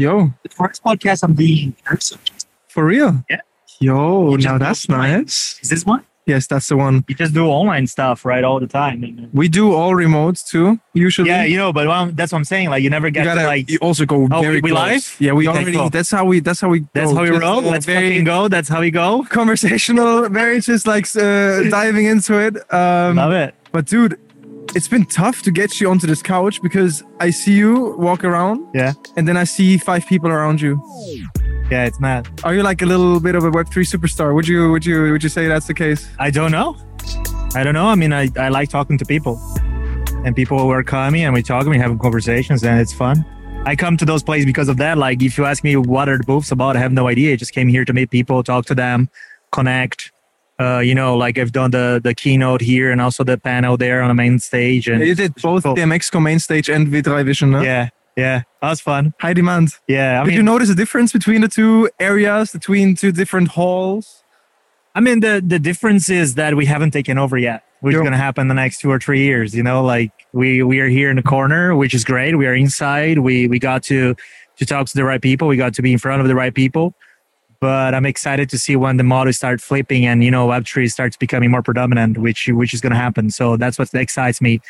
Yo, The first podcast I'm doing in person. for real? Yeah. Yo, now that's online. nice. Is this one? Yes, that's the one. You just do online stuff, right, all the time. We do all remotes too, usually. Yeah, you know, but um, that's what I'm saying. Like, you never you get gotta to, like. you also go Oh, very we- we close. live? Yeah, we Okay, already. cool. That's how we. That's how we. That's go. how we Just, roll. uh, Let's very fucking go. That's how we go. conversational, very just like uh, diving into it. Um, Love it. but dude, it's been tough to get you onto this couch because I see you walk around, Yeah. and then I see five people around you. Yeah, it's mad. Are you like a little bit of a Web three superstar? Would you? Would you? Would you say that's the case? I don't know. I don't know. I mean, I, I like talking to people, and people were coming and we talk and we have conversations, and it's fun. I come to those places because of that. Like, if you ask me what are the booths about, I have no idea. I just came here to meet people, talk to them, connect. Uh, you know, like I've done the the keynote here and also the panel there on the main stage, and You did both cool. the DMEXCO main stage and V3 Vision. Yeah, yeah, that was fun. High demand. Yeah, I Did mean, you notice a difference between the two areas, between two different halls? I mean, the the difference is that we haven't taken over yet, which is going to happen the next two or three years. You know, like we we are here in the corner, which is great. We are inside. We we got to to talk to the right people. We got to be in front of the right people. But I'm excited to see when the models start flipping and you know Web3 starts becoming more predominant, which which is going to happen. So that's what excites me.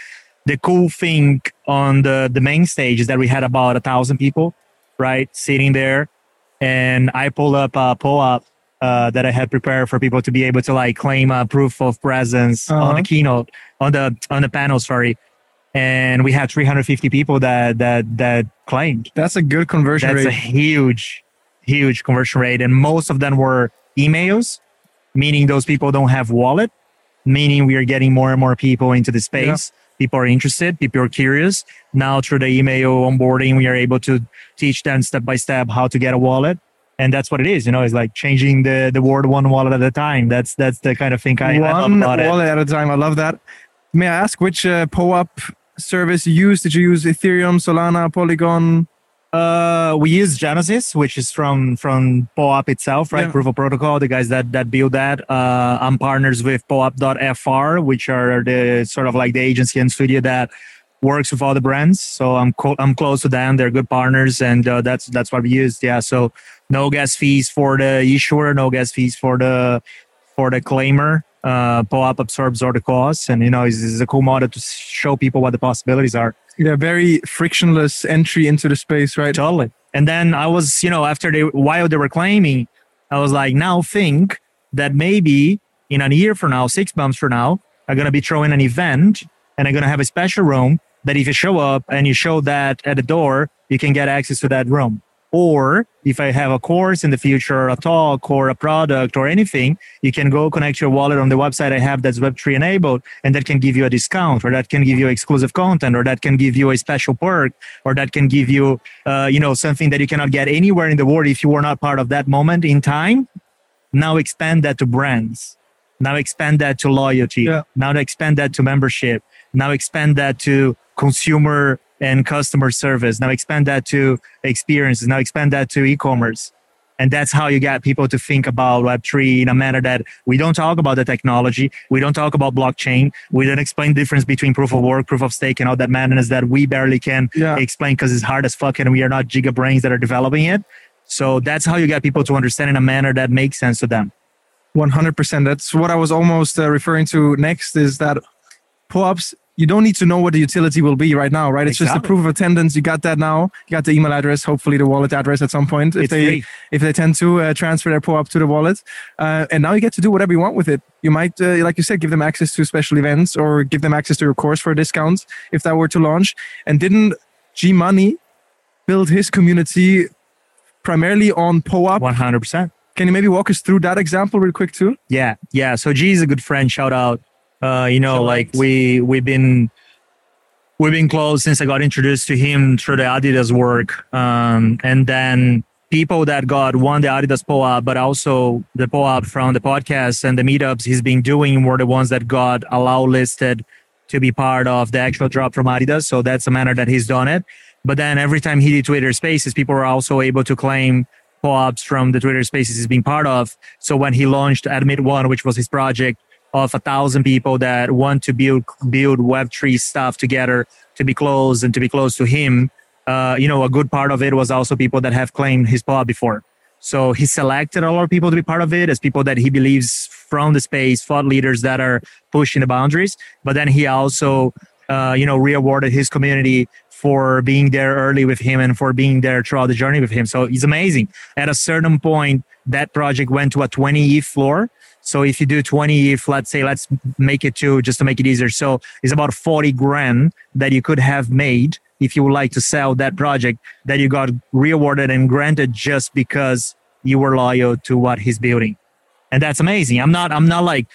The cool thing on the the main stage is that we had about a thousand people, right, sitting there, and I pulled up a POAP uh, that I had prepared for people to be able to like claim a proof of presence on Uh-huh. the keynote on the on the panel. Sorry, and we had 350 people that that that claimed. That's a good conversion That's a huge, huge conversion rate, and most of them were emails, meaning those people don't have wallet, meaning we are getting more and more people into the space. People are interested. People are curious. Now through the email onboarding, we are able to teach them step by step how to get a wallet. And that's what it is, you know. It's like changing the the word one wallet at a time. That's that's the kind of thing I, I love One it. wallet at a time. I love that. May I ask which uh, POAP service you use? Did you use Ethereum, Solana, Polygon? Uh, we use Genesis, which is from from POAP itself, right? Yeah. Proof of Protocol. The guys that that build that. Uh, I'm partners with POAP.fr, which are the sort of like the agency and studio that works with all the brands. So I'm co- I'm close to them. They're good partners, and uh, that's that's what we used. Yeah. So no gas fees for the issuer, no gas fees for the for the claimer. Uh, POAP absorbs all the costs, and you know, it's, it's a cool model to show people what the possibilities are. Yeah, very frictionless entry into the space, right? Totally. And then I was, you know, after they, while they were claiming, I was like, now think that maybe in a year from now, six months from now, I'm going to be throwing an event and I'm going to have a special room that if you show up and you show that at the door, you can get access to that room. Or if I have a course in the future, a talk or a product or anything, you can go connect your wallet on the website I have that's Web3 enabled, and that can give you a discount, or that can give you exclusive content, or that can give you a special perk, or that can give you, uh, you know, something that you cannot get anywhere in the world if you were not part of that moment in time. Now expand that to brands. Now expand that to loyalty. Yeah. Now expand that to membership. Now expand that to consumer and customer service. Now expand that to experiences. Now expand that to e-commerce. And that's how you get people to think about Web3 in a manner that we don't talk about the technology. We don't talk about blockchain. We don't explain the difference between proof of work, proof of stake, and all that madness that we barely can Yeah. explain because it's hard as fuck and we are not giga brains that are developing it. So that's how you get people to understand in a manner that makes sense to them. 100%. That's what I was almost uh, referring to next is that POAPs, you don't need to know what the utility will be right now, right? It's just a proof of attendance. You got that now. You got the email address, hopefully the wallet address at some point. If It's they if they tend to uh, transfer their POAP to the wallet. Uh, and now you get to do whatever you want with it. You might, uh, like you said, give them access to special events or give them access to your course for a discount if that were to launch. And didn't G Money build his community primarily on POAP? 100%. Can you maybe walk us through that example real quick too? Yeah, yeah. So G is a good friend. Shout out. Uh, you know, like we we've been we've been close since I got introduced to him through the Adidas work. Um, and then people that got one the Adidas POAP, but also the POAP from the podcast and the meetups he's been doing were the ones that got allow listed to be part of the actual drop from Adidas. So that's the manner that he's done it. But then every time he did Twitter Spaces, people were also able to claim POAPs from the Twitter Spaces he's been part of. So when he launched Admit One, which was his project of a thousand people that want to build build Web3 stuff together to be close and to be close to him, uh, you know, a good part of it was also people that have claimed his pod before. So he selected a lot of people to be part of it as people that he believes from the space, thought leaders that are pushing the boundaries. But then he also, uh, you know, rewarded his community for being there early with him and for being there throughout the journey with him. So it's amazing. At a certain point, that project went to a 20 ETH floor. So if you do 20 ETH, let's say, let's make it two just to make it easier. So it's about 40 grand that you could have made if you would like to sell that project that you got rewarded and granted just because you were loyal to what he's building. And that's amazing. I'm not, I'm not like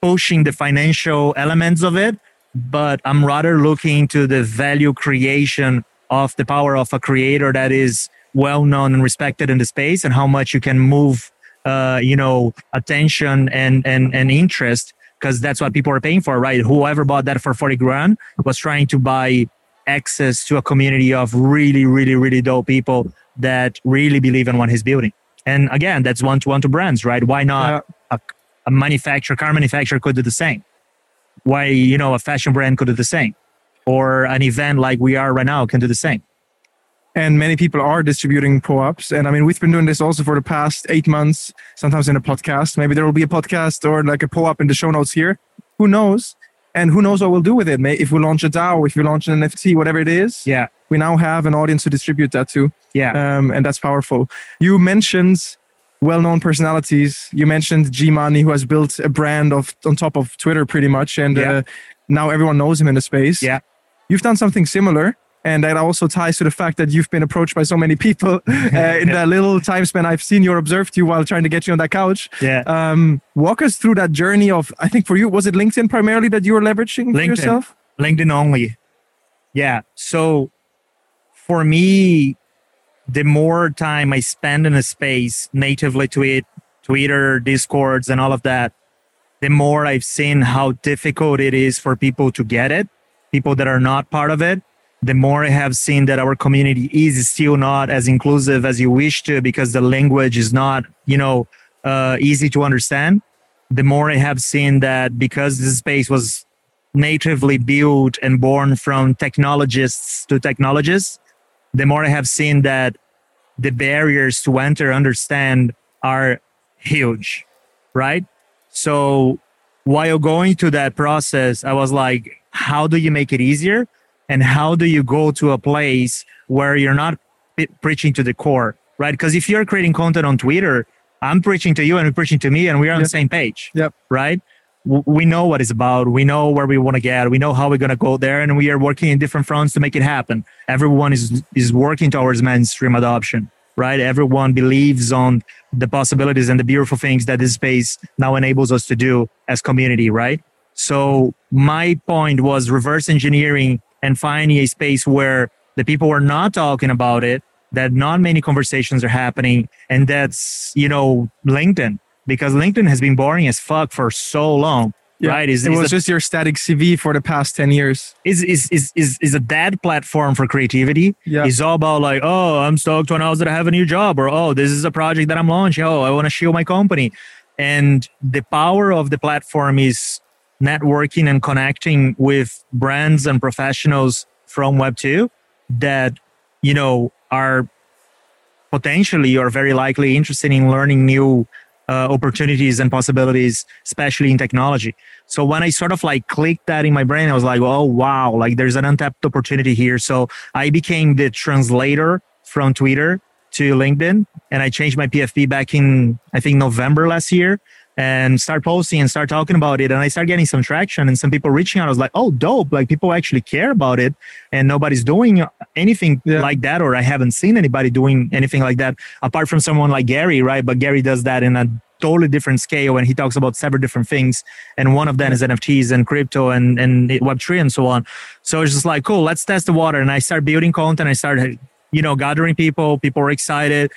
pushing the financial elements of it, but I'm rather looking to the value creation of the power of a creator that is well known and respected in the space and how much you can move, uh, you know, attention and, and, and interest because that's what people are paying for, right? Whoever bought that for 40 grand was trying to buy access to a community of really, really, really dope people that really believe in what he's building. And again, that's one to one to brands, right? Why not a, a manufacturer, car manufacturer could do the same? Why, you know, a fashion brand could do the same? Or an event like we are right now can do the same and many people are distributing POAPs. And I mean, we've been doing this also for the past eight months, sometimes in a podcast. Maybe there will be a podcast or like a POAP in the show notes here. Who knows? and who knows what we'll do with it May if we launch a dao if we launch an nft whatever it is yeah we now have an audience to distribute that to yeah um, and that's powerful you mentioned well-known personalities you mentioned g money who has built a brand of on top of twitter pretty much and yeah. uh, now everyone knows him in the space yeah you've done something similar and that also ties to the fact that you've been approached by so many people uh, in that little time span I've seen you or observed you while trying to get you on that couch. Yeah. Um, walk us through that journey of I think for you was it LinkedIn primarily that you were leveraging LinkedIn. yourself? LinkedIn only. Yeah. So for me, the more time I spend in a space natively to it, Twitter, Discords, and all of that, the more I've seen how difficult it is for people to get it, people that are not part of it the more I have seen that our community is still not as inclusive as you wish to because the language is not, you know, uh, easy to understand. The more I have seen that because this space was natively built and born from technologists to technologists, the more I have seen that the barriers to enter understand are huge, right? So while going through that process, I was like, how do you make it easier? And how do you go to a place where you're not preaching to the core right? Because if you're creating content on twitter i'm preaching to you and you're preaching to me and we're on yep. the same page yep. right? We know what it's about. We know where we want to get. We know how we're going to go there and we are working in different fronts to make it happen. Everyone is is working towards mainstream adoption right? Everyone believes on the possibilities and the beautiful things that this space now enables us to do as community right? So my point was reverse engineering and finding a space where the people are not talking about it, that not many conversations are happening. And that's, you know, LinkedIn, because LinkedIn has been boring as fuck for so long. Yeah. Right. Is, it is was a, just your static CV for the past 10 years. Is, is, is, is, is a dead platform for creativity. Yeah. It's all about like, oh, I'm stoked to announce that I have a new job or, oh, this is a project that I'm launching. Oh, I want to show my company. And the power of the platform is networking and connecting with brands and professionals from Web2 that, you know, are potentially or very likely interested in learning new uh, opportunities and possibilities, especially in technology. So when I sort of like clicked that in my brain, I was like, oh, wow, like there's an untapped opportunity here. So I became the translator from Twitter to LinkedIn and I changed my PFP back in, I think, November last year and start posting and start talking about it. And I start getting some traction and some people reaching out. I was like, oh, dope. Like people actually care about it and nobody's doing anything yeah. like that. Or I haven't seen anybody doing anything like that apart from someone like Gary, right? But Gary does that in a totally different scale and he talks about several different things. And one of them is NFTs and crypto and, and Web3 and so on. So it's just like, cool, let's test the water. And I start building content. I started, you know, gathering people. People are excited.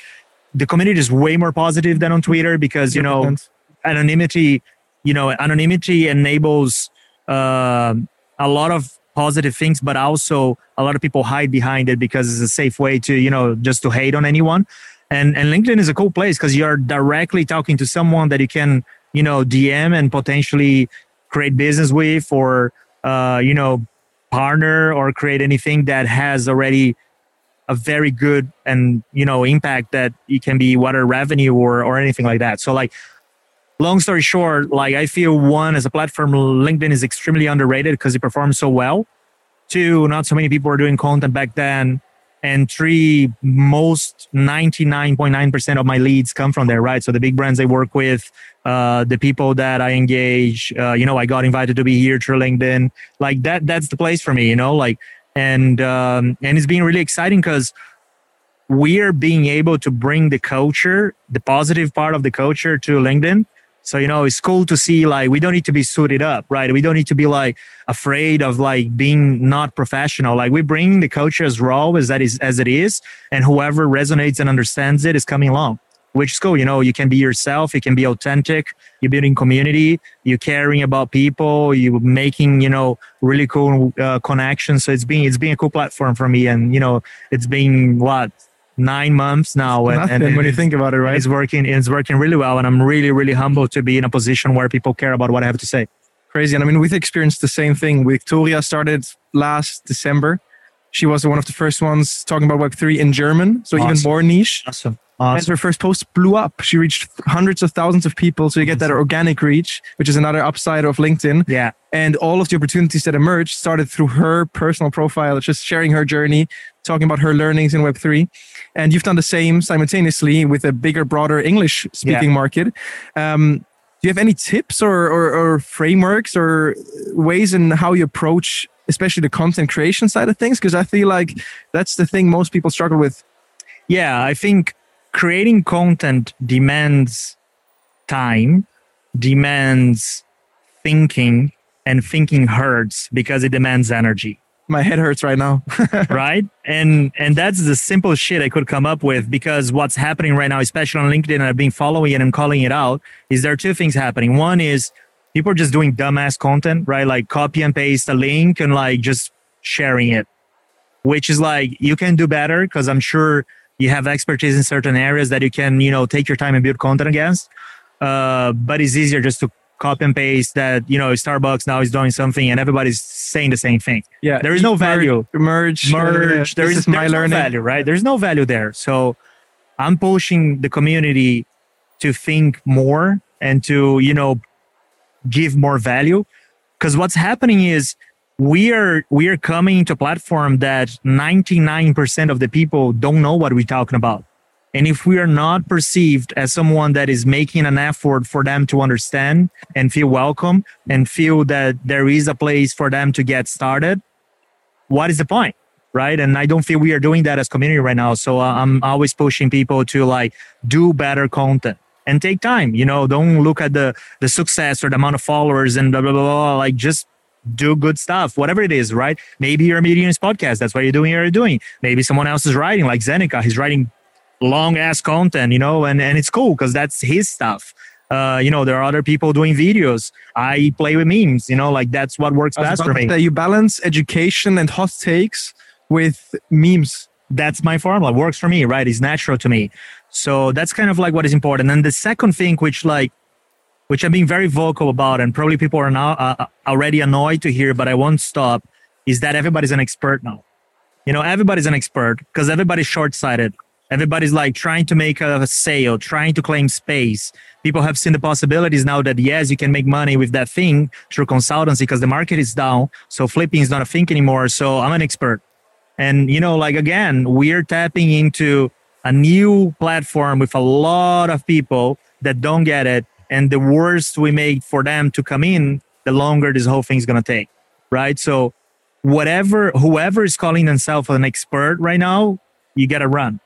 The community is way more positive than on Twitter because, you know, anonymity, you know, anonymity enables uh, a lot of positive things, but also a lot of people hide behind it because it's a safe way to, you know, just to hate on anyone. And and LinkedIn is a cool place because you're directly talking to someone that you can, you know, DM and potentially create business with or uh, you know, partner or create anything that has already a very good and you know impact that it can be whether revenue or or anything like that. So like long story short, like I feel one as a platform, LinkedIn is extremely underrated because it performs so well. Two, not so many people were doing content back then. And three, most 99.9% of my leads come from there, right? So the big brands I work with, uh, the people that I engage, uh, you know, I got invited to be here through LinkedIn. Like that, that's the place for me, you know, like, and, um, and it's been really exciting because we're being able to bring the culture, the positive part of the culture to LinkedIn so, you know, it's cool to see like we don't need to be suited up, right? We don't need to be like afraid of like being not professional. Like we bring the culture as raw as that is as it is, and whoever resonates and understands it is coming along. Which is cool. You know, you can be yourself, you can be authentic, you're building community, you're caring about people, you're making, you know, really cool uh, connections. So it's been it's been a cool platform for me. And, you know, it's been what nine months now. And, and when you think about it, right? It's working. It's working really well, and I'm really, really humbled to be in a position where people care about what I have to say. Crazy, and I mean, we've experienced the same thing. Victoria started last December. She was one of the first ones talking about Web three in German, so awesome. even more niche. Awesome. Awesome. And her first post blew up. She reached hundreds of thousands of people. So you get that organic reach, which is another upside of LinkedIn. Yeah. And all of the opportunities that emerged started through her personal profile, just sharing her journey, talking about her learnings in Web3. And you've done the same simultaneously with a bigger, broader English speaking yeah. market. Um, do you have any tips or, or, or frameworks or ways in how you approach, especially the content creation side of things? Because I feel like that's the thing most people struggle with. Yeah, I think creating content demands time, demands thinking, and thinking hurts because it demands energy. My head hurts right now. right? And and that's the simple shit I could come up with because what's happening right now, especially on LinkedIn, and I've been following and calling it out, is there are two things happening. One is people are just doing dumbass content, right? Like copy and paste a link and like just sharing it. Which is like you can do better because I'm sure you have expertise in certain areas that you can you know take your time and build content against uh, but it's easier just to copy and paste that you know starbucks now is doing something and everybody's saying the same thing. Yeah there is no value. merge merge. Uh, there is, is my learning. no value right? There's no value there. So i'm pushing the community to think more and to you know give more value. Because what's happening is we are we are coming to a platform that 99% of the people don't know what we're talking about and if we are not perceived as someone that is making an effort for them to understand and feel welcome and feel that there is a place for them to get started what is the point right and i don't feel we are doing that as community right now so uh, i'm always pushing people to like do better content and take time you know don't look at the the success or the amount of followers and blah blah blah, blah. like just do good stuff, whatever it is, right? Maybe you're a Mediums podcast. That's what you're doing. You're doing. Maybe someone else is writing, like Zeneca. He's writing long ass content, you know, and, and it's cool because that's his stuff. Uh, you know, there are other people doing videos. I play with memes, you know, like that's what works best for me. That you balance education and hot takes with memes. That's my formula. Works for me, right? It's natural to me. So that's kind of like what is important. And the second thing, which like which I'm being very vocal about, and probably people are now uh, uh, already annoyed to hear, but I won't stop, is that everybody's an expert now. You know, everybody's an expert because everybody's short sighted. Everybody's like trying to make a sale, trying to claim space. People have seen the possibilities now that yes, you can make money with that thing through consultancy because the market is down. So flipping is not a thing anymore. So I'm an expert. And, you know, like again, we're tapping into a new platform with a lot of people that don't get it and the worse we make for them to come in the longer this whole thing's to take right so whatever whoever is calling themselves an expert right now you got to run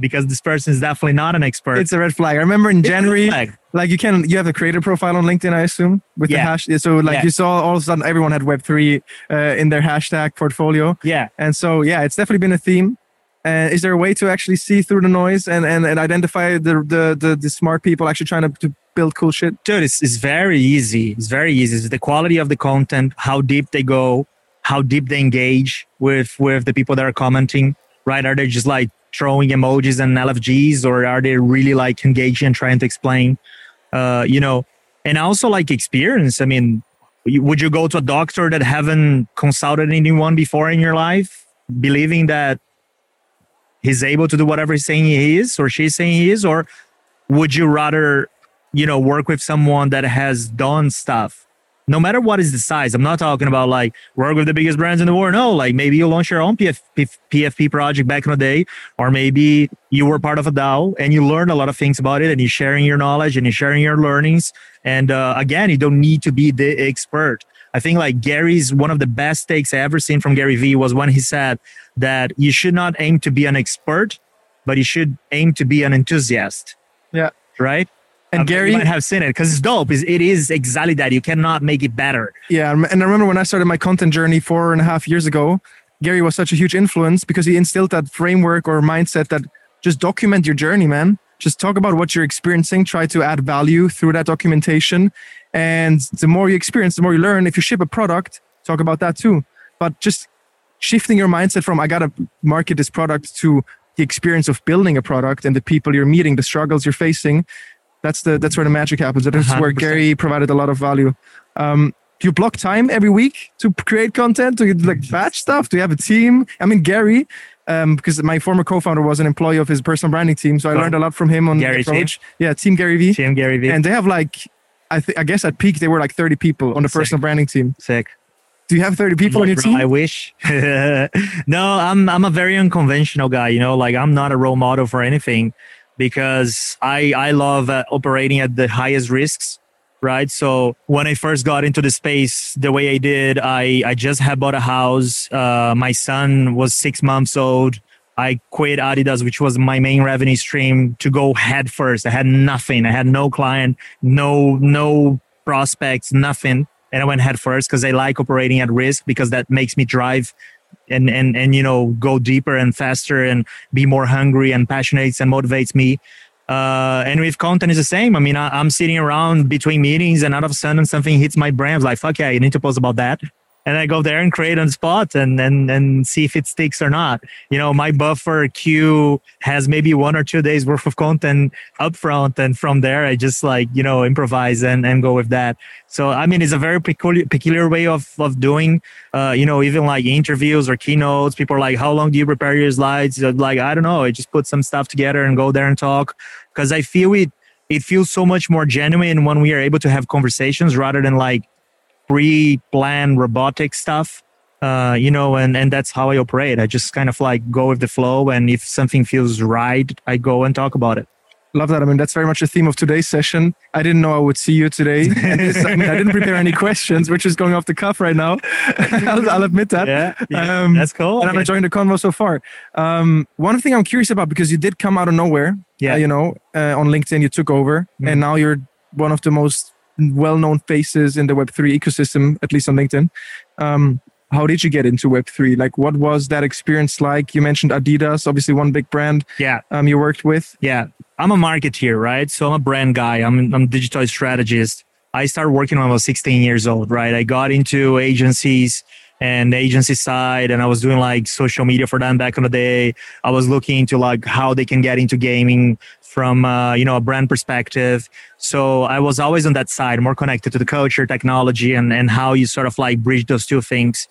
because this person is definitely not an expert it's a red flag i remember in january like you can you have a creator profile on linkedin i assume with yeah. the hash so like yeah. you saw all of a sudden everyone had web3 uh, in their hashtag portfolio yeah and so yeah it's definitely been a theme uh, is there a way to actually see through the noise and, and, and identify the, the, the, the smart people actually trying to, to build cool shit? Dude, it's, it's very easy. It's very easy. It's the quality of the content, how deep they go, how deep they engage with with the people that are commenting. Right? Are they just like throwing emojis and LFGs, or are they really like engaging and trying to explain? Uh, you know, and also like experience. I mean, would you go to a doctor that haven't consulted anyone before in your life, believing that he's able to do whatever he's saying he is or she's saying he is, or would you rather, you know, work with someone that has done stuff? No matter what is the size, I'm not talking about like work with the biggest brands in the world. No, like maybe you launch your own PFP, PFP project back in the day, or maybe you were part of a DAO and you learned a lot of things about it and you're sharing your knowledge and you're sharing your learnings. And uh, again, you don't need to be the expert. I think like Gary's one of the best takes I ever seen from Gary Vee was when he said that you should not aim to be an expert, but you should aim to be an enthusiast. Yeah. Right. And Um, Gary, you might have seen it because it's dope. It's, it is exactly that. You cannot make it better. Yeah, and I remember when I started my content journey four and a half years ago, Gary was such a huge influence because he instilled that framework or mindset that just document your journey, man. Just talk about what you're experiencing, try to add value through that documentation. And the more you experience, the more you learn. If you ship a product, talk about that too. But just shifting your mindset from I gotta market this product to the experience of building a product and the people you're meeting, the struggles you're facing. That's the that's where the magic happens. That's where 100%. Gary provided a lot of value. Um, do you block time every week to create content? Do you like batch stuff? Do you have a team? I mean, Gary, um, because my former co-founder was an employee of his personal branding team, so I Oh. learned a lot from him on the Gary team? approach. Yeah, Team Gary Vee. Team Gary Vee. And they have like, I think I guess at peak they were like 30 people on the Sick. personal branding team. Sick. Do you have 30 people on your Bro, team? I wish. no, I'm I'm a very unconventional guy. You know, like I'm not a role model for anything because I I love uh, operating at the highest risks. Right. So when I first got into the space the way I did, I I just had bought a house. Uh, my son was six months old. I quit Adidas, which was my main revenue stream, to go head first. I had nothing. I had no client, no no prospects, nothing and I went head first because I like operating at risk because that makes me drive and and and you know go deeper and faster and be more hungry and passionate and motivates me. Uh, and with content is the same. I mean, I, I'm sitting around between meetings and all of a sudden something hits my brain. I'm like, fuck yeah, you need to post about that. And I go there and create on spot and, and, and see if it sticks or not. You know, my buffer queue has maybe one or two days worth of content up front. And from there, I just like, you know, improvise and, and go with that. So, I mean, it's a very peculiar, peculiar way of, of doing, uh, you know, even like interviews or keynotes. People are like, how long do you prepare your slides? Like, I don't know. I just put some stuff together and go there and talk because I feel it, it feels so much more genuine when we are able to have conversations rather than like pre-planned robotic stuff. Uh, you know, and, and that's how I operate. I just kind of like go with the flow. And if something feels right, I go and talk about it. Love that. I mean, that's very much the theme of today's session. I didn't know I would see you today. This, I mean, I didn't prepare any questions. We're just going off the cuff right now. I'll, I'll admit that. Yeah, yeah, Um, that's cool. And I'm enjoying the convo so far. Um, one thing I'm curious about because you did come out of nowhere. Yeah. uh, you know, uh, on LinkedIn you took over, Mhm. and now you're one of the most well-known faces in the Web3 ecosystem, at least on LinkedIn. Um, how did you get into Web3? Like, what was that experience like? You mentioned Adidas, obviously one big brand yeah. um, you worked with. Yeah, I'm a marketeer, right? So I'm a brand guy. I'm I'm a digital strategist. I started working when I was 16 years old, right? I got into agencies and the agency side, and I was doing like social media for them back in the day. I was looking into like how they can get into gaming from uh, you know a brand perspective. So I was always on that side, more connected to the culture, technology, and and how you sort of like bridge those two things.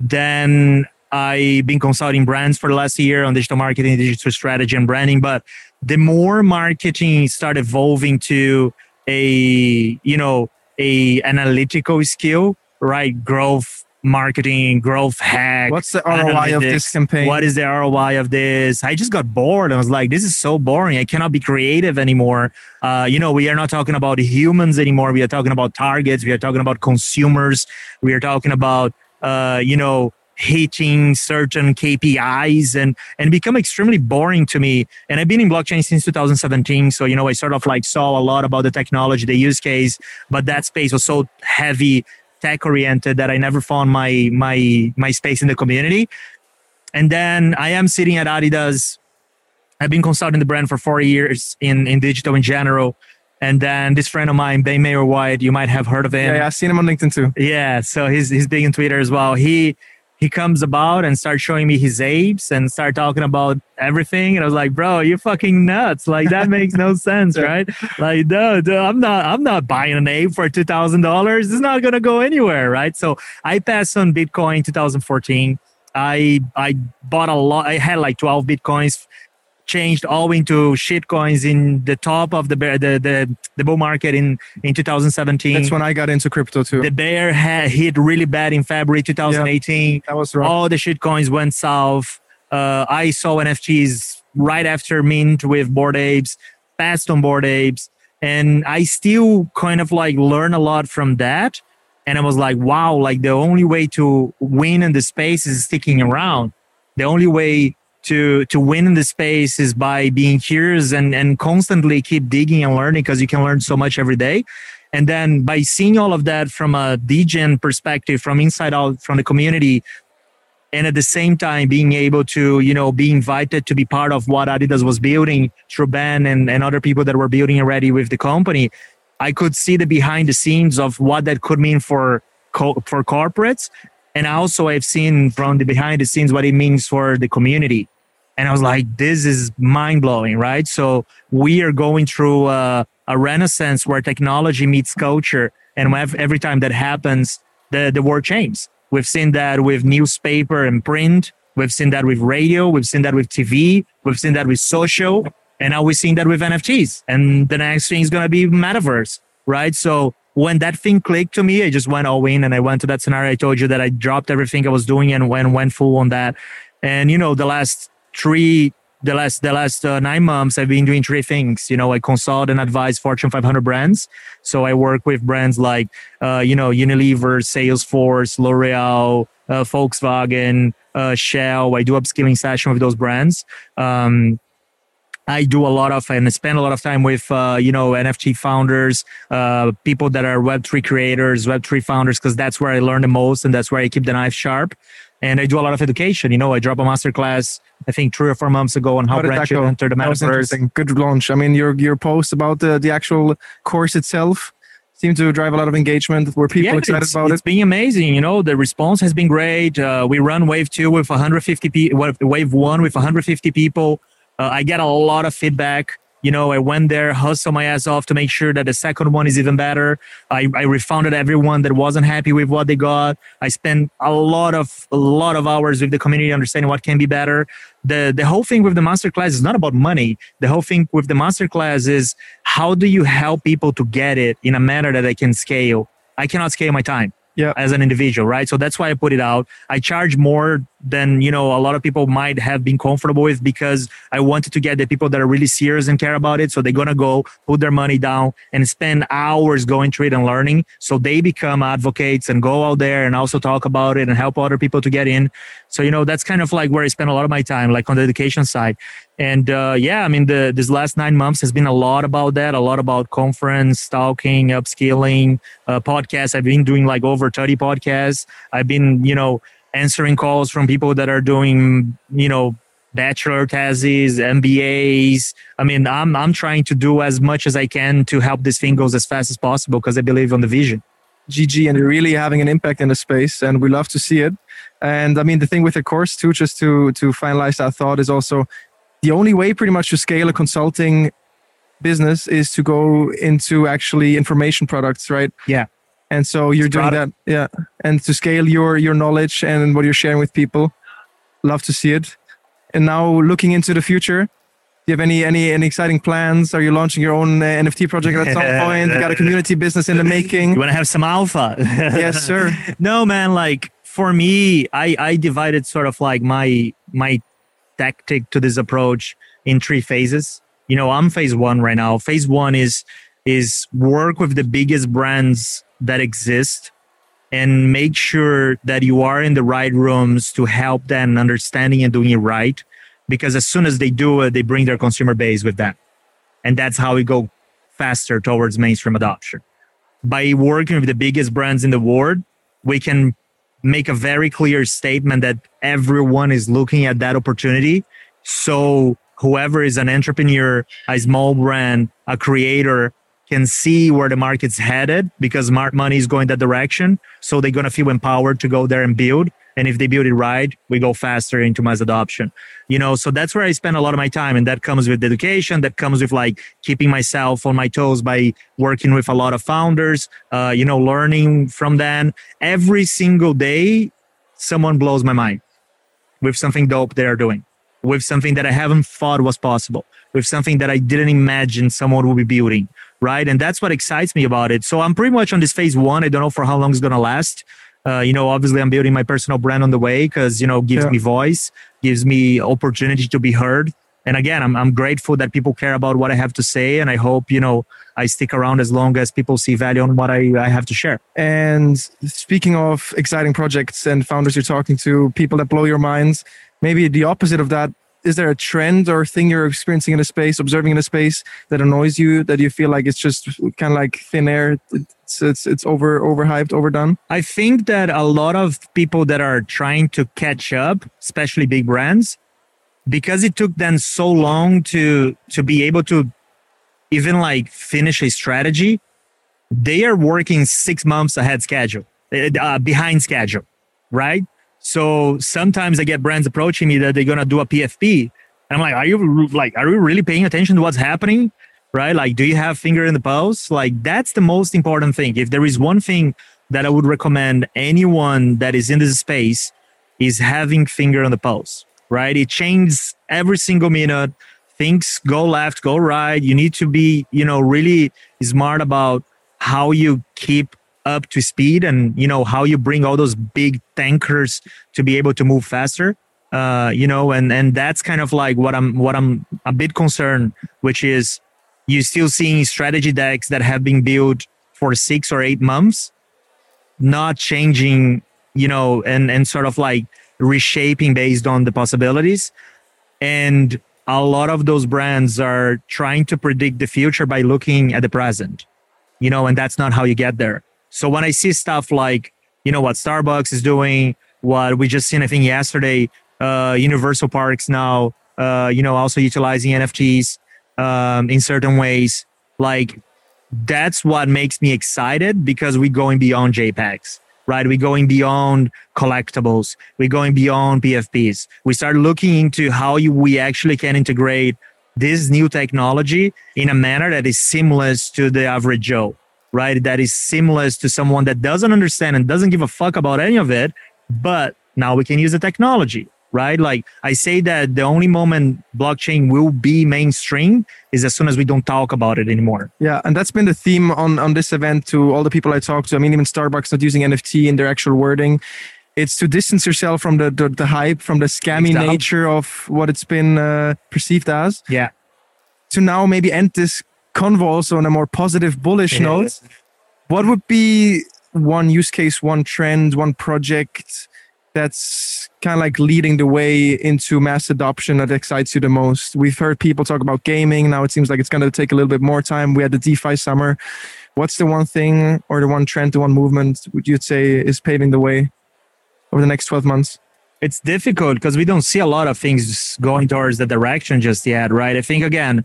Then I've been consulting brands for the last year on digital marketing, digital strategy, and branding. But the more marketing started evolving to a you know a analytical skill, right? Growth marketing, growth hack. What's the ROI of this campaign? What is the ROI of this? I just got bored. I was like, this is so boring. I cannot be creative anymore. Uh, you know, we are not talking about humans anymore. We are talking about targets. We are talking about consumers. We are talking about, uh, you know, hitting certain KPIs and and become extremely boring to me. And I've been in blockchain since 2017, so you know I sort of like saw a lot about the technology, the use case, but that space was so heavy tech oriented that I never found my my my space in the community. And then I am sitting at Adidas. I've been consulting the brand for four years in in digital in general. And then this friend of mine, Ben Mayer White, you might have heard of him. Yeah, yeah, I've seen him on LinkedIn too. Yeah, so he's he's big on Twitter as well. He he comes about and starts showing me his apes and start talking about everything. And I was like, bro, you're fucking nuts. Like that makes no sense, right? Like, no, no, I'm not I'm not buying an ape for two thousand dollars. It's not gonna go anywhere, right? So I passed on Bitcoin 2014. I I bought a lot. I had like 12 bitcoins, changed all into shit coins in the top of the bear, the, the the bull market in in 2017. That's when I got into crypto too. the bear had hit really bad in February 2018. that was rough. All the shit coins went south. Uh, I saw NFTs right after mint with Bored Apes, fast on Bored Apes, and I still kind of like learn a lot from that. And I was like, wow, like the only way to win in the space is sticking around. The only way to to win in the space is by being curious and and constantly keep digging and learning because you can learn so much every day. And then by seeing all of that from a degen perspective, from inside out, from the community, and at the same time being able to you know be invited to be part of what adidas was building through ben and, and other people that were building already with the company i could see the behind the scenes of what that could mean for co- for corporates and also i've seen from the behind the scenes what it means for the community and i was like this is mind-blowing right so we are going through a, a renaissance where technology meets culture and every time that happens the, the world changes We've seen that with newspaper and print. We've seen that with radio. We've seen that with TV. We've seen that with social. And now we're seeing that with NFTs. And the next thing is going to be metaverse, right? So when that thing clicked to me, I just went all in and I went to that scenario. I told you that I dropped everything I was doing and went, went full on that. And, you know, the last three the last the last uh, nine months i've been doing three things. You know i consult and advise fortune 500 brands. So i work with brands like uh, you know unilever salesforce l'oreal uh, volkswagen uh, shell. I do upskilling session with those brands. Um, I do a lot of and spend a lot of time with uh, you know NFT founders, uh, people that are Web three creators, Web three founders, because that's where I learn the most and that's where I keep the knife sharp. And I do a lot of education. You know, I drop a masterclass I think three or four months ago on how, How brands should enter the metaverse. Good launch. I mean, your your post about the the actual course itself seemed to drive a lot of engagement. Were people excited about it's It's been amazing. You know, the response has been great. Uh, we run wave two with 150 people, wave one with 150 people. Uh, I get a lot of feedback. You know, I went there, hustle my ass off to make sure that the second one is even better. I, I refunded everyone that wasn't happy with what they got. I spent a lot of a lot of hours with the community understanding what can be better. The the whole thing with the masterclass is not about money. The whole thing with the masterclass is how do you help people to get it in a manner that they can scale. I cannot scale my time Yeah. as an individual, right? So that's why I put it out. I charge more than you know a lot of people might have been comfortable with because I wanted to get the people that are really serious and care about it. So they're gonna go put their money down and spend hours going through it and learning. So they become advocates and go out there and also talk about it and help other people to get in. So you know that's kind of like where I spend a lot of my time, like on the education side. And uh, yeah, I mean the this last nine months has been a lot about that, a lot about conference, talking, upskilling, uh, podcasts. I've been doing like over 30 podcasts. I've been, you know, answering calls from people that are doing, you know, bachelor theses, MBAs. I mean, I'm I'm trying to do as much as I can to help this thing goes as fast as possible because I believe on the vision. GG, and you're really having an impact in the space, and we love to see it. And I mean, the thing with the course too, just to to finalize that thought, is also the only way, pretty much, to scale a consulting business is to go into actually information products, right? Yeah. And so you're It's doing that, yeah. And to scale your your knowledge and what you're sharing with people, love to see it. And now looking into the future, do you have any any any exciting plans? Are you launching your own uh, NFT project at some point? You got a community business in the making? You want to have some alpha? yes, sir. no man like for me i i divided sort of like my my tactic to this approach in three phases you know i'm phase one right now phase one is is work with the biggest brands that exist and make sure that you are in the right rooms to help them understanding and doing it right because as soon as they do it they bring their consumer base with them and that's how we go faster towards mainstream adoption by working with the biggest brands in the world we can make a very clear statement that everyone is looking at that opportunity. So whoever is an entrepreneur, a small brand, a creator can see where the market's headed because smart money is going that direction. So they're going to feel empowered to go there and build. And if they build it right, we go faster into mass adoption. You know, so that's where I spend a lot of my time. And that comes with education. That comes with like keeping myself on my toes by working with a lot of founders, uh, you know, learning from them. Every single day, someone blows my mind. with something dope they are doing, with something that I haven't thought was possible, with something that I didn't imagine someone would be building, right? And that's what excites me about it. So I'm pretty much on this phase one. I don't know for how long it's going to last. Uh, you know, obviously I'm building my personal brand on the way because, you know, gives yeah. me voice, gives me opportunity to be heard. And again, I'm, I'm grateful that people care about what I have to say. And I hope, you know, I stick around as long as people see value on what I, I have to share. And speaking of exciting projects and founders you're talking to, people that blow your minds, maybe the opposite of that, is there a trend or thing you're experiencing in a space, observing in a space that annoys you, that you feel like it's just kind of like thin air? It's, it's, it's over, overhyped, overdone? I think that a lot of people that are trying to catch up, especially big brands, because it took them so long to, to be able to even like finish a strategy, they are working six months ahead schedule, uh, behind schedule, right? So sometimes I get brands approaching me that they're gonna do a PFP, and I'm like, are you like, are you really paying attention to what's happening? Right? Like, do you have finger in the pulse? Like, that's the most important thing. If there is one thing that I would recommend anyone that is in this space is having finger on the pulse. Right? It changes every single minute. Things go left, go right. You need to be, you know, really smart about how you keep up to speed and you know how you bring all those big tankers to be able to move faster uh, you know and and that's kind of like what i'm what i'm a bit concerned which is you still seeing strategy decks that have been built for six or eight months not changing you know and and sort of like reshaping based on the possibilities. And a lot of those brands are trying to predict the future by looking at the present you know and that's not how you get there so when I see stuff like, you know, what Starbucks is doing, what we just seen, I think yesterday, uh, Universal Parks now, uh, you know, also utilizing NFTs um, in certain ways, like that's what makes me excited because we're going beyond JPEGs, right? We're going beyond collectibles. We're going beyond PFPs. We start looking into how you, we actually can integrate this new technology in a manner that is seamless to the average Joe right? That is seamless to someone that doesn't understand and doesn't give a fuck about any of it. But now we can use the technology, right? Like I say that the only moment blockchain will be mainstream is as soon as we don't talk about it anymore. Yeah, and that's been the theme on on this event to all the people I talked to. I mean, even Starbucks not using NFT in their actual wording. It's to distance yourself from the the, the hype, from the scammy nature of what it's been uh, perceived as. Yeah. To now maybe end this convo also on a more positive, bullish note, what would be one use case, one trend, one project that's kind of like leading the way into mass adoption that excites you the most? We've heard people talk about gaming. Now it seems like it's going to take a little bit more time. We had the DeFi summer. What's the one thing or the one trend, the one movement would you say is paving the way over the next 12 months? It's difficult because we don't see a lot of things going towards the direction just yet, right? I think again,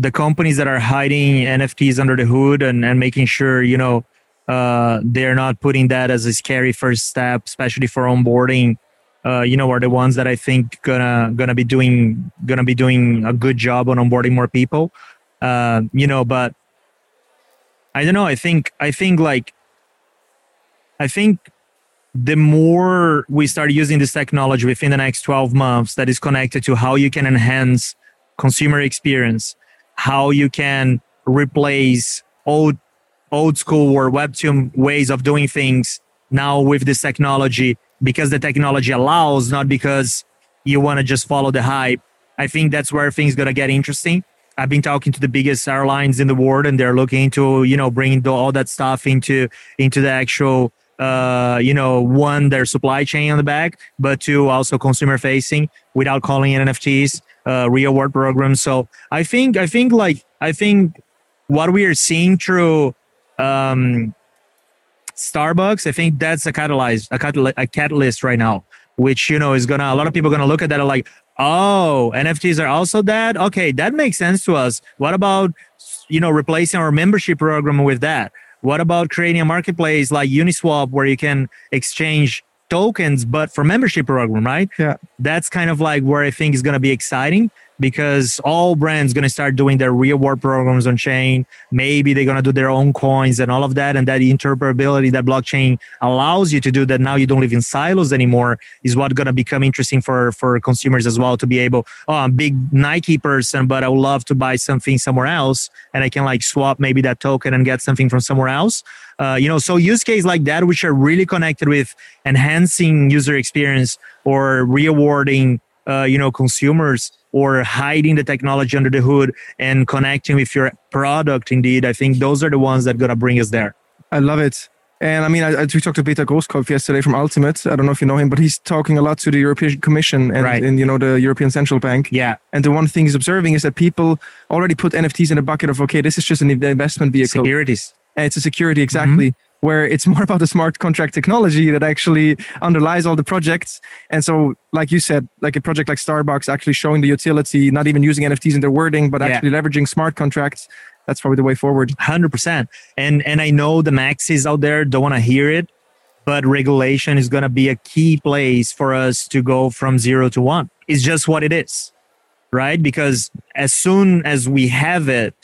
the companies that are hiding NFTs under the hood and, and making sure, you know, uh, they're not putting that as a scary first step, especially for onboarding. Uh, you know, are the ones that I think gonna gonna be doing gonna be doing a good job on onboarding more people. Uh, you know, but I don't know. I think I think like I think the more we start using this technology within the next 12 months that is connected to how you can enhance consumer experience how you can replace old old school or Web2 ways of doing things now with this technology because the technology allows not because you want to just follow the hype. I think that's where things going to get interesting. I've been talking to the biggest airlines in the world and they're looking to you know bring all that stuff into into the actual uh, you know, one, their supply chain on the back, but two, also consumer facing without calling it NFTs uh, real world programs. So I think I think like I think what we are seeing through um, Starbucks, I think that's a catalyst, a, catalyst, a catalyst right now, which you know is gonna a lot of people are gonna look at that like, oh, NFTs are also that. Okay, that makes sense to us. What about you know replacing our membership program with that? What about creating a marketplace like Uniswap where you can exchange tokens, but for membership program, right? Yeah. That's kind of like where I think is going to be exciting. Because all brands going to start doing their reward programs on chain. Maybe they're going to do their own coins and all of that. And that interoperability that blockchain allows you to do that now you don't live in silos anymore is what going to become interesting for, for consumers as well to be able, oh, I'm a big Nike person, but I would love to buy something somewhere else. And I can like swap maybe that token and get something from somewhere else. Uh, you know, so use case like that, which are really connected with enhancing user experience or rewarding, uh, you know, consumers or hiding the technology under the hood and connecting with your product. Indeed, I think those are the ones that are gonna bring us there. I love it. And I mean, I, I, we talked to Peter Grosskopf yesterday from Ultimate. I don't know if you know him, but he's talking a lot to the European Commission and, Right. and you know the European Central Bank. Yeah, And the one thing he's observing is that people already put NFTs in a bucket of okay, this is just an investment vehicle. securities. And it's a security exactly where it's more about the smart contract technology that actually underlies all the projects and so like you said like a project like starbucks actually showing the utility not even using nfts in their wording but Yeah. actually leveraging smart contracts that's probably the way forward hundred percent. And and I know the maxis out there don't want to hear it, but regulation is going to be a key place for us to go from zero to one. It's just what it is, right? Because as soon as we have it,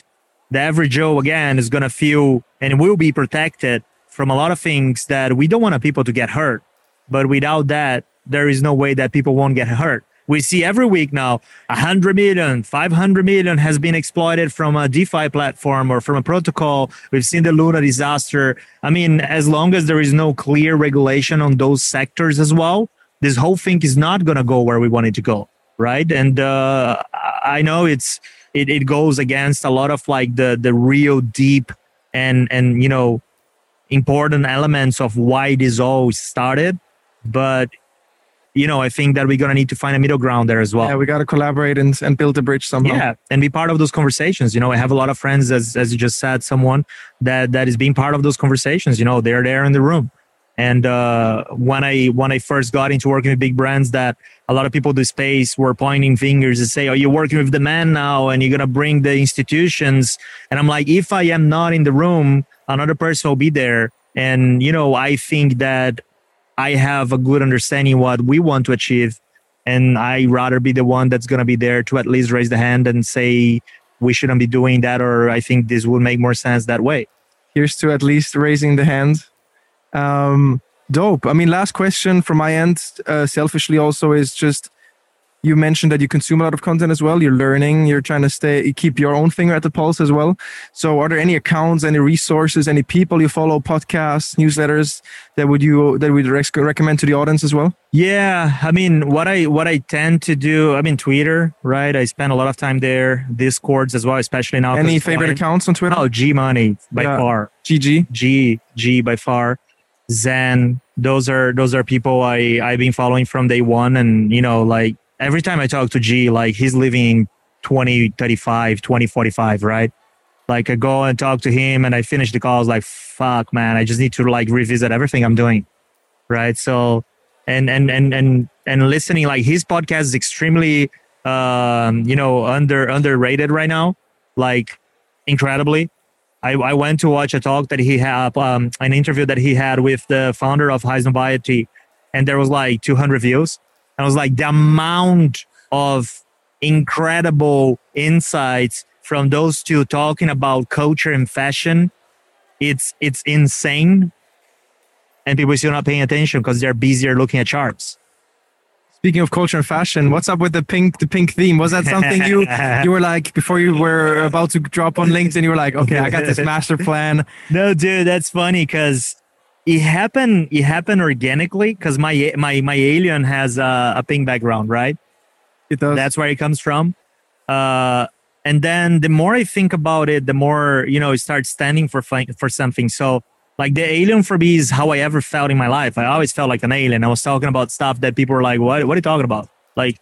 the average Joe again is going to feel and will be protected from a lot of things that we don't want people to get hurt. But without that, there is no way that people won't get hurt. We see every week now 100 million, 500 million has been exploited from a DeFi platform or from a protocol. We've seen the Luna disaster. I mean, as long as there is no clear regulation on those sectors as well, this whole thing is not going to go where we want it to go. Right. And uh, I know it's, it, it goes against a lot of like the, the real deep and, and, you know, important elements of why this all started. But you know, I think that we're gonna need to find a middle ground there as well. yeah we got to collaborate and, and build a bridge somehow Yeah, and be part of those conversations. You know, I have a lot of friends, as as you just said, someone that that is being part of those conversations. You know, they're there in the room. And uh, when I when I first got into working with big brands, that a lot of people in the space were pointing fingers and say, "Oh, you're working with the man now, and you're gonna bring the institutions." And I'm like, if I am not in the room, another person will be there. And you know, I think that I have a good understanding what we want to achieve, and I rather be the one that's gonna be there to at least raise the hand and say we shouldn't be doing that, or I think this would make more sense that way. here's to at least raising the hand um dope i mean last question from my end uh, selfishly also is just you mentioned that you consume a lot of content as well you're learning you're trying to stay keep your own finger at the pulse as well so are there any accounts any resources any people you follow podcasts newsletters that would you that would rec- recommend to the audience as well Yeah, I mean, what I what I tend to do, I mean, Twitter, right? I spend a lot of time there. Discords as well, especially now. any favorite accounts on twitter Oh, G Money by Yeah. far. gg G G by far. Zen. Those are those are people I I've been following from day one, and you know, like every time I talk to G, like he's living 20, 35, 20, 45, right? Like I go and talk to him, and I finish the call. I was like, "Fuck, man! I just need to like revisit everything I'm doing." right so and and and and and listening like his podcast is extremely um you know under underrated right now like incredibly i i went to watch a talk that he had um an interview that he had with the founder of Highsnobiety and there was like 200 views and i was like the amount of incredible insights from those two talking about culture and fashion it's it's insane and people are still not paying attention because they're busier looking at charts. Speaking of culture and fashion, what's up with the pink the pink theme? Was that something you you were like before you were about to drop on LinkedIn? You were like, okay, I got this master plan. No, dude, that's funny because it happened. It happened organically because my my my alien has a, a pink background, right? It does. That's where it comes from. Uh, and then the more I think about it, the more you know, it starts standing for for something. So like the alien for me is how I ever felt in my life. I always felt like an alien. I was talking about stuff that people were like, "What? What are you talking about?" Like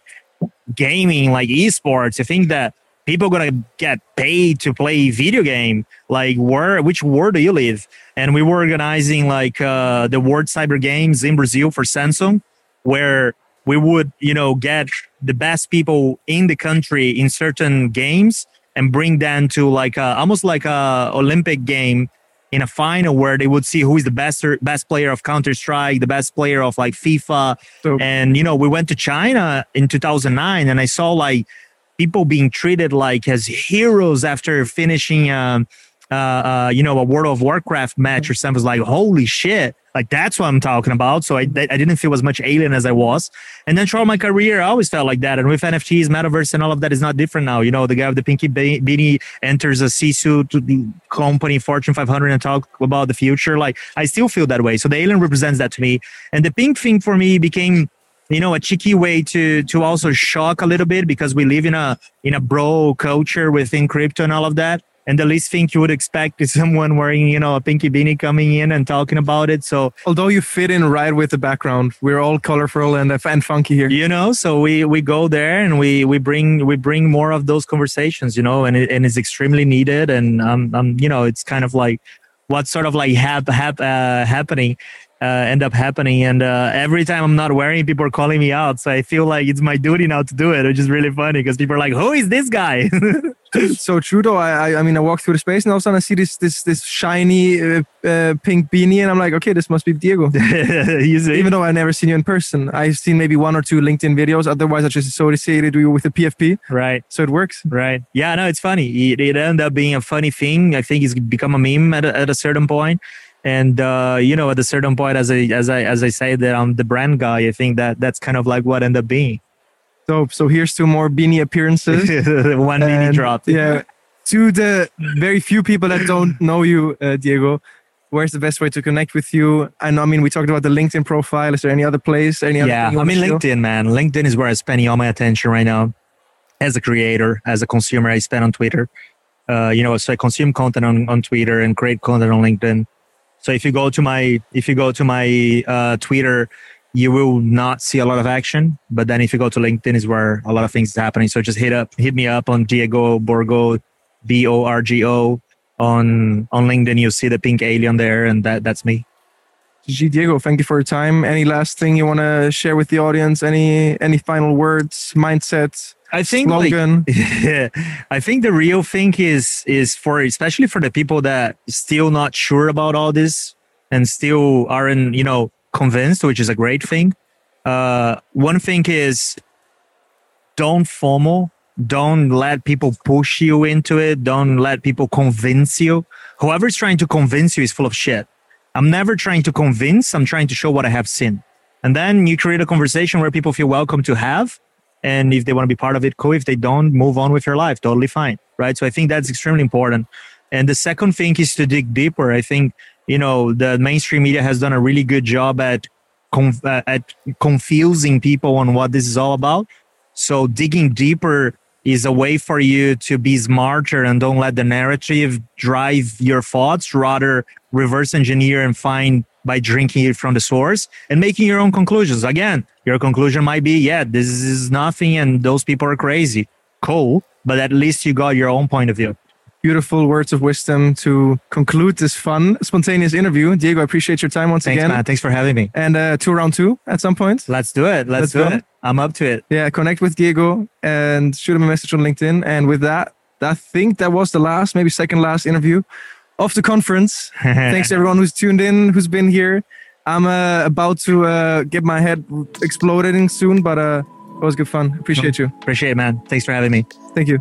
gaming, like esports. I think that people gonna get paid to play video game. Like where? Which world do you live? And we were organizing like uh, the World Cyber Games in Brazil for Samsung, where we would you know get the best people in the country in certain games and bring them to like a, almost like a Olympic game in a final where they would see who is the best best player of Counter Strike, the best player of like FIFA. So- And you know, we went to China in 2009, and I saw like people being treated like as heroes after finishing um, uh, uh, you know, a World of Warcraft match or something was like, holy shit. Like that's what I'm talking about. So I, I didn't feel as much alien as I was. And then throughout my career, I always felt like that. And with NFTs, metaverse, and all of that is not different now. You know, the guy with the pinky beanie enters a C-suit company Fortune 500 and talk about the future. Like I still feel that way. So the alien represents that to me. And the pink thing for me became you know a cheeky way to to also shock a little bit because we live in a in a bro culture within crypto and all of that. And the least thing you would expect is someone wearing you know a pinky beanie coming in and talking about it. So although you fit in right with the background we're all colorful and and funky here. You know so we we go there and we we bring we bring more of those conversations you know and it, and it's extremely needed. And um, um you know it's kind of like what's sort of like hap, hap, uh, happening uh, end up happening. And uh, every time I'm not wearing, people are calling me out. So I feel like it's my duty now to do it, which is really funny because people are like, "Who is this guy?" so true though. I, I mean, I walk through the space and all of a sudden I see this this this shiny uh, uh, pink beanie, and I'm like, okay, this must be Diego. Even though I've never seen you in person, I've seen maybe one or two LinkedIn videos. Otherwise, I just associated you with the PFP. Right. So it works. Right. Yeah. No, it's funny. It, it ended up being a funny thing. I think it's become a meme at a, at a certain point and uh, you know at a certain point as i as i as i say that i'm the brand guy i think that that's kind of like what ended up being. So so here's two more beanie appearances. One beanie dropped yeah to the very few people that don't know you uh, diego where's the best way to connect with you? And i mean we talked about the linkedin profile. Is there any other place? Any other yeah i mean linkedin man. Linkedin is where i'm spending all my attention right now. As a creator as a consumer i spend on twitter. Uh, you know so i consume content on, on twitter and create content on linkedin so if you go to my if you go to my uh, Twitter, you will not see a lot of action. But then if you go to LinkedIn, is where a lot of things is happening. So just hit up hit me up on Diego Borgo, B O R G O on on LinkedIn. You'll see the pink alien there, and that that's me. G Diego, thank you for your time. Any last thing you want to share with the audience? Any any final words, mindsets? I think slogan. Like, yeah, I think the real thing is is for especially for the people that still not sure about all this and still aren't you know convinced, which is a great thing. Uh, one thing is don't FOMO. Don't let people push you into it. Don't let people convince you. Whoever's trying to convince you is full of shit. I'm never trying to convince. I'm trying to show what I have seen. And then you create a conversation where people feel welcome to have and if they want to be part of it, cool. If they don't, move on with your life. Totally fine. Right. So I think that's extremely important. And the second thing is to dig deeper. I think, you know, the mainstream media has done a really good job at, conf- uh, at confusing people on what this is all about. So digging deeper is a way for you to be smarter and don't let the narrative drive your thoughts, rather reverse engineer and find by drinking it from the source and making your own conclusions. Again, your conclusion might be, yeah, this is nothing and those people are crazy. Cool. But at least you got your own point of view. Beautiful words of wisdom to conclude this fun, spontaneous interview. Diego, I appreciate your time once Thanks, again. Man. Thanks for having me. And uh, to round two at some point. Let's do it. Let's, Let's do it. I'm up to it. Yeah, connect with Diego and shoot him a message on LinkedIn. And with that, I think that was the last, maybe second last interview of the conference. Thanks everyone who's tuned in, who's been here. I'm uh, about to uh, get my head exploding soon, but uh, it was good fun. Appreciate you. Appreciate it, man. Thanks for having me. Thank you.